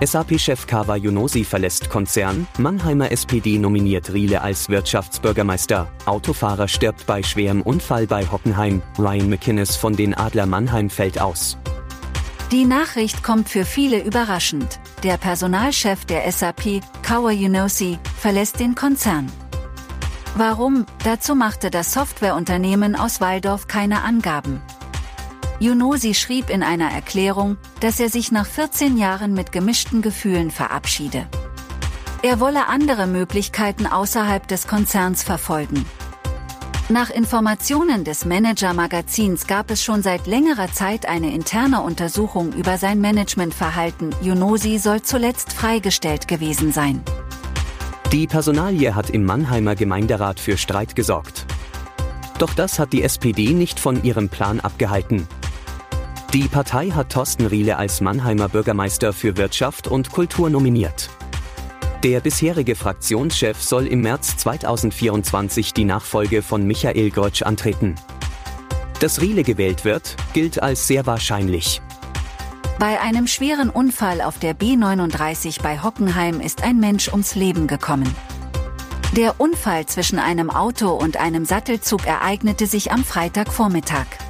SAP-Chef Kawa Junosi verlässt Konzern, Mannheimer SPD nominiert Riele als Wirtschaftsbürgermeister, Autofahrer stirbt bei schwerem Unfall bei Hockenheim, Ryan McInnes von den Adler Mannheim fällt aus. Die Nachricht kommt für viele überraschend. Der Personalchef der SAP, Kawa Junosi, verlässt den Konzern. Warum? Dazu machte das Softwareunternehmen aus Waldorf keine Angaben. Junosi schrieb in einer Erklärung, dass er sich nach 14 Jahren mit gemischten Gefühlen verabschiede. Er wolle andere Möglichkeiten außerhalb des Konzerns verfolgen. Nach Informationen des Manager-Magazins gab es schon seit längerer Zeit eine interne Untersuchung über sein Managementverhalten. Junosi soll zuletzt freigestellt gewesen sein. Die Personalie hat im Mannheimer Gemeinderat für Streit gesorgt. Doch das hat die SPD nicht von ihrem Plan abgehalten. Die Partei hat Thorsten Riele als Mannheimer Bürgermeister für Wirtschaft und Kultur nominiert. Der bisherige Fraktionschef soll im März 2024 die Nachfolge von Michael Grotsch antreten. Dass Riele gewählt wird, gilt als sehr wahrscheinlich. Bei einem schweren Unfall auf der B39 bei Hockenheim ist ein Mensch ums Leben gekommen. Der Unfall zwischen einem Auto und einem Sattelzug ereignete sich am Freitagvormittag.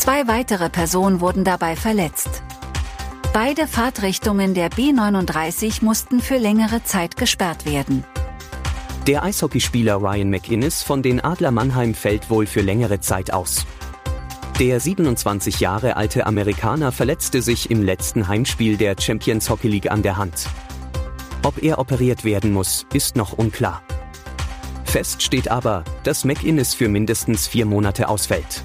Zwei weitere Personen wurden dabei verletzt. Beide Fahrtrichtungen der B39 mussten für längere Zeit gesperrt werden. Der Eishockeyspieler Ryan McInnes von den Adler Mannheim fällt wohl für längere Zeit aus. Der 27 Jahre alte Amerikaner verletzte sich im letzten Heimspiel der Champions Hockey League an der Hand. Ob er operiert werden muss, ist noch unklar. Fest steht aber, dass McInnes für mindestens vier Monate ausfällt.